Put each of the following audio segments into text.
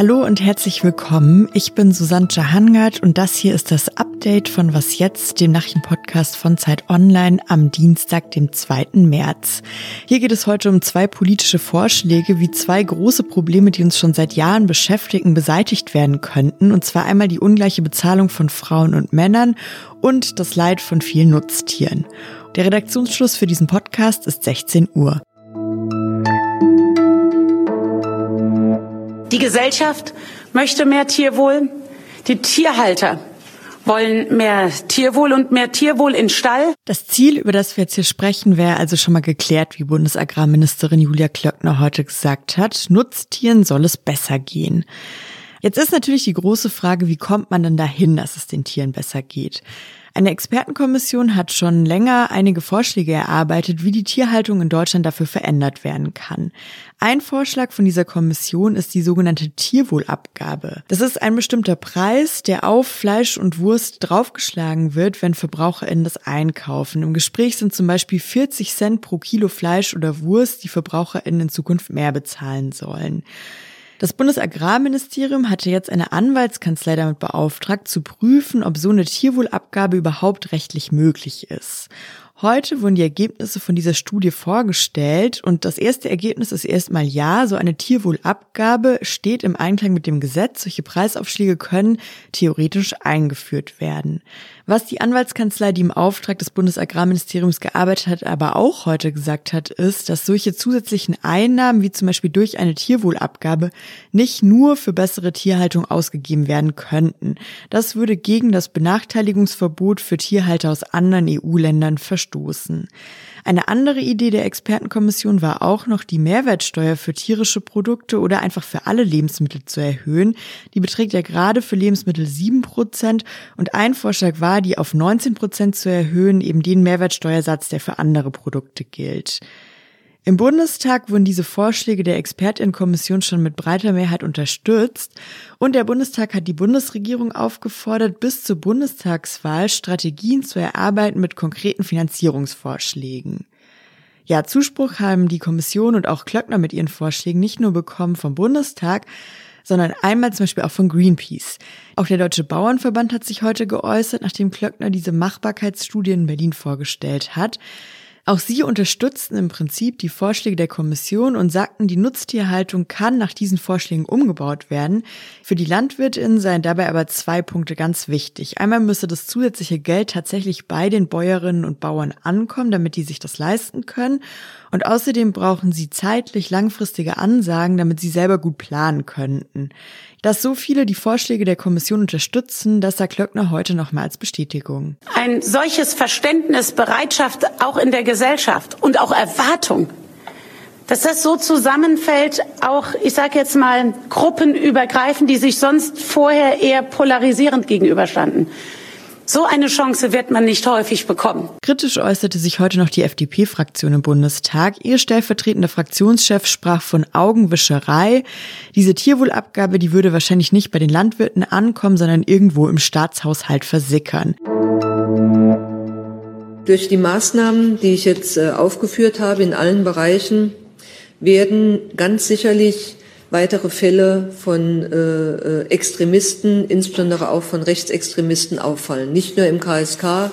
Hallo und herzlich willkommen. Ich bin Susanne Jahangard und das hier ist das Update von Was Jetzt, dem Nachrichtenpodcast von Zeit Online am Dienstag, dem 2. März. Hier geht es heute um zwei politische Vorschläge, wie zwei große Probleme, die uns schon seit Jahren beschäftigen, beseitigt werden könnten. Und zwar einmal die ungleiche Bezahlung von Frauen und Männern und das Leid von vielen Nutztieren. Der Redaktionsschluss für diesen Podcast ist 16 Uhr. Die Gesellschaft möchte mehr Tierwohl. Die Tierhalter wollen mehr Tierwohl und mehr Tierwohl in Stall. Das Ziel, über das wir jetzt hier sprechen, wäre also schon mal geklärt, wie Bundesagrarministerin Julia Klöckner heute gesagt hat. Nutztieren soll es besser gehen. Jetzt ist natürlich die große Frage, wie kommt man denn dahin, dass es den Tieren besser geht? Eine Expertenkommission hat schon länger einige Vorschläge erarbeitet, wie die Tierhaltung in Deutschland dafür verändert werden kann. Ein Vorschlag von dieser Kommission ist die sogenannte Tierwohlabgabe. Das ist ein bestimmter Preis, der auf Fleisch und Wurst draufgeschlagen wird, wenn VerbraucherInnen das einkaufen. Im Gespräch sind zum Beispiel 40 Cent pro Kilo Fleisch oder Wurst, die VerbraucherInnen in Zukunft mehr bezahlen sollen. Das Bundesagrarministerium hatte jetzt eine Anwaltskanzlei damit beauftragt, zu prüfen, ob so eine Tierwohlabgabe überhaupt rechtlich möglich ist. Heute wurden die Ergebnisse von dieser Studie vorgestellt und das erste Ergebnis ist erstmal ja, so eine Tierwohlabgabe steht im Einklang mit dem Gesetz. Solche Preisaufschläge können theoretisch eingeführt werden. Was die Anwaltskanzlei, die im Auftrag des Bundesagrarministeriums gearbeitet hat, aber auch heute gesagt hat, ist, dass solche zusätzlichen Einnahmen, wie zum Beispiel durch eine Tierwohlabgabe, nicht nur für bessere Tierhaltung ausgegeben werden könnten. Das würde gegen das Benachteiligungsverbot für Tierhalter aus anderen EU-Ländern verstoßen. Eine andere Idee der Expertenkommission war auch noch, die Mehrwertsteuer für tierische Produkte oder einfach für alle Lebensmittel zu erhöhen. Die beträgt ja gerade für Lebensmittel sieben Prozent und ein Vorschlag war, die auf 19 Prozent zu erhöhen, eben den Mehrwertsteuersatz, der für andere Produkte gilt. Im Bundestag wurden diese Vorschläge der Expertinnenkommission schon mit breiter Mehrheit unterstützt und der Bundestag hat die Bundesregierung aufgefordert, bis zur Bundestagswahl Strategien zu erarbeiten mit konkreten Finanzierungsvorschlägen. Ja, Zuspruch haben die Kommission und auch Klöckner mit ihren Vorschlägen nicht nur bekommen vom Bundestag, sondern einmal zum Beispiel auch von Greenpeace. Auch der Deutsche Bauernverband hat sich heute geäußert, nachdem Klöckner diese Machbarkeitsstudie in Berlin vorgestellt hat. Auch sie unterstützten im Prinzip die Vorschläge der Kommission und sagten, die Nutztierhaltung kann nach diesen Vorschlägen umgebaut werden. Für die Landwirtinnen seien dabei aber zwei Punkte ganz wichtig. Einmal müsse das zusätzliche Geld tatsächlich bei den Bäuerinnen und Bauern ankommen, damit die sich das leisten können. Und außerdem brauchen sie zeitlich langfristige Ansagen, damit sie selber gut planen könnten. Dass so viele die Vorschläge der Kommission unterstützen, das sagt Klöckner heute nochmal als Bestätigung. Ein solches Verständnis, Bereitschaft auch in der Gesellschaft und auch Erwartung, dass das so zusammenfällt, auch, ich sage jetzt mal, gruppenübergreifend, die sich sonst vorher eher polarisierend gegenüberstanden. So eine Chance wird man nicht häufig bekommen. Kritisch äußerte sich heute noch die FDP-Fraktion im Bundestag. Ihr stellvertretender Fraktionschef sprach von Augenwischerei. Diese Tierwohlabgabe, die würde wahrscheinlich nicht bei den Landwirten ankommen, sondern irgendwo im Staatshaushalt versickern. Durch die Maßnahmen, die ich jetzt äh, aufgeführt habe in allen Bereichen, werden ganz sicherlich weitere Fälle von äh, äh, Extremisten, insbesondere auch von Rechtsextremisten auffallen. Nicht nur im KSK,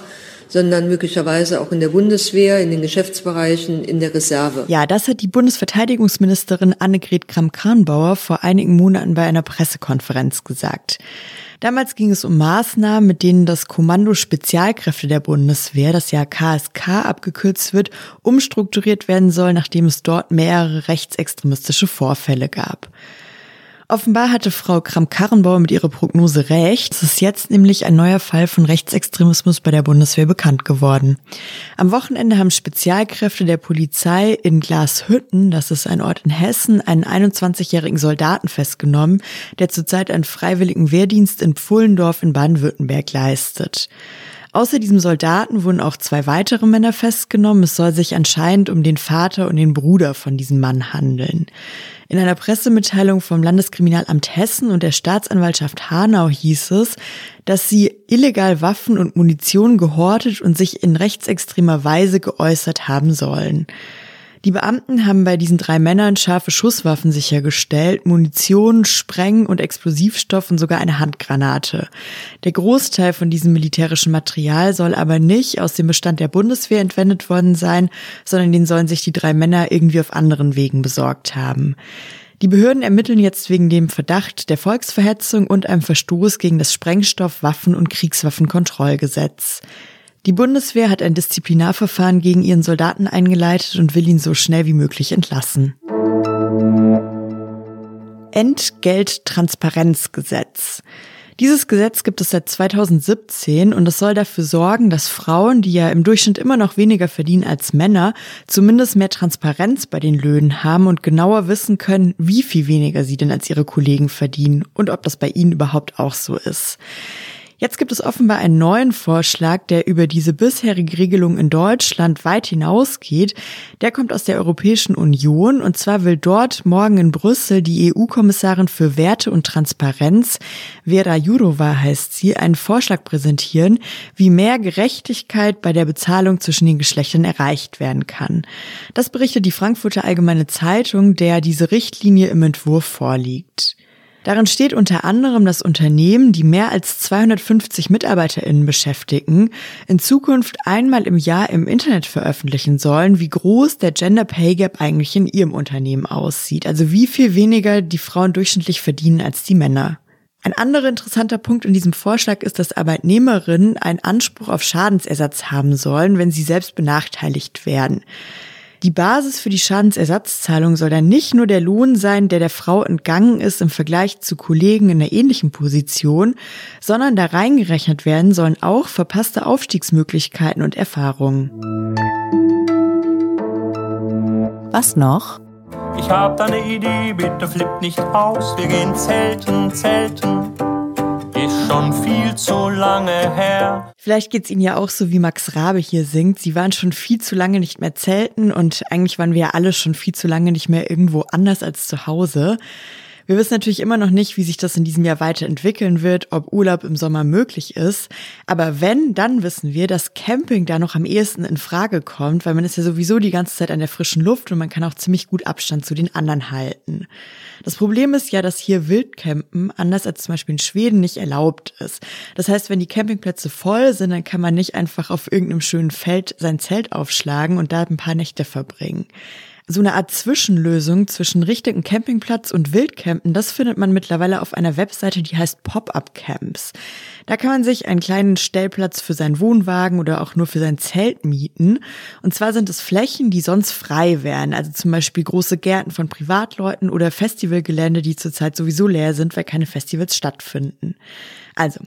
sondern möglicherweise auch in der Bundeswehr, in den Geschäftsbereichen, in der Reserve. Ja, das hat die Bundesverteidigungsministerin Annegret Kramp-Karrenbauer vor einigen Monaten bei einer Pressekonferenz gesagt. Damals ging es um Maßnahmen, mit denen das Kommando Spezialkräfte der Bundeswehr, das ja KSK abgekürzt wird, umstrukturiert werden soll, nachdem es dort mehrere rechtsextremistische Vorfälle gab. Offenbar hatte Frau Kramp-Karrenbauer mit ihrer Prognose recht. Es ist jetzt nämlich ein neuer Fall von Rechtsextremismus bei der Bundeswehr bekannt geworden. Am Wochenende haben Spezialkräfte der Polizei in Glashütten, das ist ein Ort in Hessen, einen 21-jährigen Soldaten festgenommen, der zurzeit einen freiwilligen Wehrdienst in Pfullendorf in Baden-Württemberg leistet. Außer diesem Soldaten wurden auch zwei weitere Männer festgenommen. Es soll sich anscheinend um den Vater und den Bruder von diesem Mann handeln. In einer Pressemitteilung vom Landeskriminalamt Hessen und der Staatsanwaltschaft Hanau hieß es, dass sie illegal Waffen und Munition gehortet und sich in rechtsextremer Weise geäußert haben sollen. Die Beamten haben bei diesen drei Männern scharfe Schusswaffen sichergestellt, Munition, Spreng- und Explosivstoff und sogar eine Handgranate. Der Großteil von diesem militärischen Material soll aber nicht aus dem Bestand der Bundeswehr entwendet worden sein, sondern den sollen sich die drei Männer irgendwie auf anderen Wegen besorgt haben. Die Behörden ermitteln jetzt wegen dem Verdacht der Volksverhetzung und einem Verstoß gegen das Sprengstoff-, Waffen- und Kriegswaffenkontrollgesetz. Die Bundeswehr hat ein Disziplinarverfahren gegen ihren Soldaten eingeleitet und will ihn so schnell wie möglich entlassen. Entgelttransparenzgesetz. Dieses Gesetz gibt es seit 2017 und es soll dafür sorgen, dass Frauen, die ja im Durchschnitt immer noch weniger verdienen als Männer, zumindest mehr Transparenz bei den Löhnen haben und genauer wissen können, wie viel weniger sie denn als ihre Kollegen verdienen und ob das bei ihnen überhaupt auch so ist. Jetzt gibt es offenbar einen neuen Vorschlag, der über diese bisherige Regelung in Deutschland weit hinausgeht. Der kommt aus der Europäischen Union und zwar will dort morgen in Brüssel die EU-Kommissarin für Werte und Transparenz, Vera Jourova heißt sie, einen Vorschlag präsentieren, wie mehr Gerechtigkeit bei der Bezahlung zwischen den Geschlechtern erreicht werden kann. Das berichtet die Frankfurter Allgemeine Zeitung, der diese Richtlinie im Entwurf vorliegt. Darin steht unter anderem, dass Unternehmen, die mehr als 250 MitarbeiterInnen beschäftigen, in Zukunft einmal im Jahr im Internet veröffentlichen sollen, wie groß der Gender Pay Gap eigentlich in ihrem Unternehmen aussieht. Also wie viel weniger die Frauen durchschnittlich verdienen als die Männer. Ein anderer interessanter Punkt in diesem Vorschlag ist, dass Arbeitnehmerinnen einen Anspruch auf Schadensersatz haben sollen, wenn sie selbst benachteiligt werden. Die Basis für die Schadensersatzzahlung soll dann nicht nur der Lohn sein, der der Frau entgangen ist im Vergleich zu Kollegen in einer ähnlichen Position, sondern da reingerechnet werden sollen auch verpasste Aufstiegsmöglichkeiten und Erfahrungen. Was noch? Ich hab da ne Idee, bitte flippt nicht aus, wir gehen zelten, zelten ist schon viel zu lange her. Vielleicht geht's Ihnen ja auch so, wie Max Rabe hier singt. Sie waren schon viel zu lange nicht mehr zelten und eigentlich waren wir ja alle schon viel zu lange nicht mehr irgendwo anders als zu Hause. Wir wissen natürlich immer noch nicht, wie sich das in diesem Jahr weiterentwickeln wird, ob Urlaub im Sommer möglich ist. Aber wenn, dann wissen wir, dass Camping da noch am ehesten in Frage kommt, weil man ist ja sowieso die ganze Zeit an der frischen Luft und man kann auch ziemlich gut Abstand zu den anderen halten. Das Problem ist ja, dass hier Wildcampen, anders als zum Beispiel in Schweden, nicht erlaubt ist. Das heißt, wenn die Campingplätze voll sind, dann kann man nicht einfach auf irgendeinem schönen Feld sein Zelt aufschlagen und da ein paar Nächte verbringen so eine Art Zwischenlösung zwischen richtigen Campingplatz und Wildcampen, das findet man mittlerweile auf einer Webseite, die heißt Pop-up Camps. Da kann man sich einen kleinen Stellplatz für seinen Wohnwagen oder auch nur für sein Zelt mieten. Und zwar sind es Flächen, die sonst frei wären, also zum Beispiel große Gärten von Privatleuten oder Festivalgelände, die zurzeit sowieso leer sind, weil keine Festivals stattfinden. Also,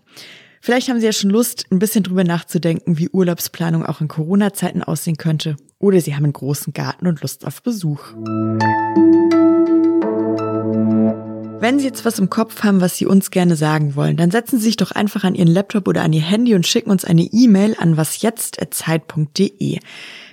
Vielleicht haben Sie ja schon Lust, ein bisschen drüber nachzudenken, wie Urlaubsplanung auch in Corona-Zeiten aussehen könnte. Oder Sie haben einen großen Garten und Lust auf Besuch. Wenn Sie jetzt was im Kopf haben, was Sie uns gerne sagen wollen, dann setzen Sie sich doch einfach an Ihren Laptop oder an Ihr Handy und schicken uns eine E-Mail an wasjetzt.zeit.de.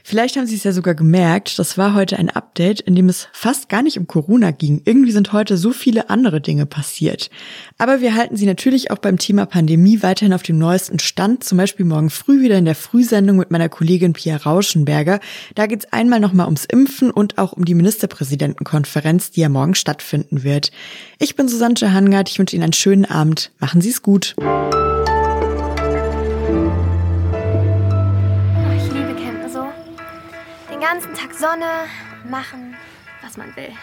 Vielleicht haben Sie es ja sogar gemerkt, das war heute ein Update, in dem es fast gar nicht um Corona ging. Irgendwie sind heute so viele andere Dinge passiert. Aber wir halten Sie natürlich auch beim Thema Pandemie weiterhin auf dem neuesten Stand, zum Beispiel morgen früh wieder in der Frühsendung mit meiner Kollegin Pia Rauschenberger. Da geht es einmal nochmal ums Impfen und auch um die Ministerpräsidentenkonferenz, die ja morgen stattfinden wird. Ich bin Susanne Hangard, ich wünsche Ihnen einen schönen Abend. Machen Sie es gut. Ganzen Tag Sonne, machen, was man will.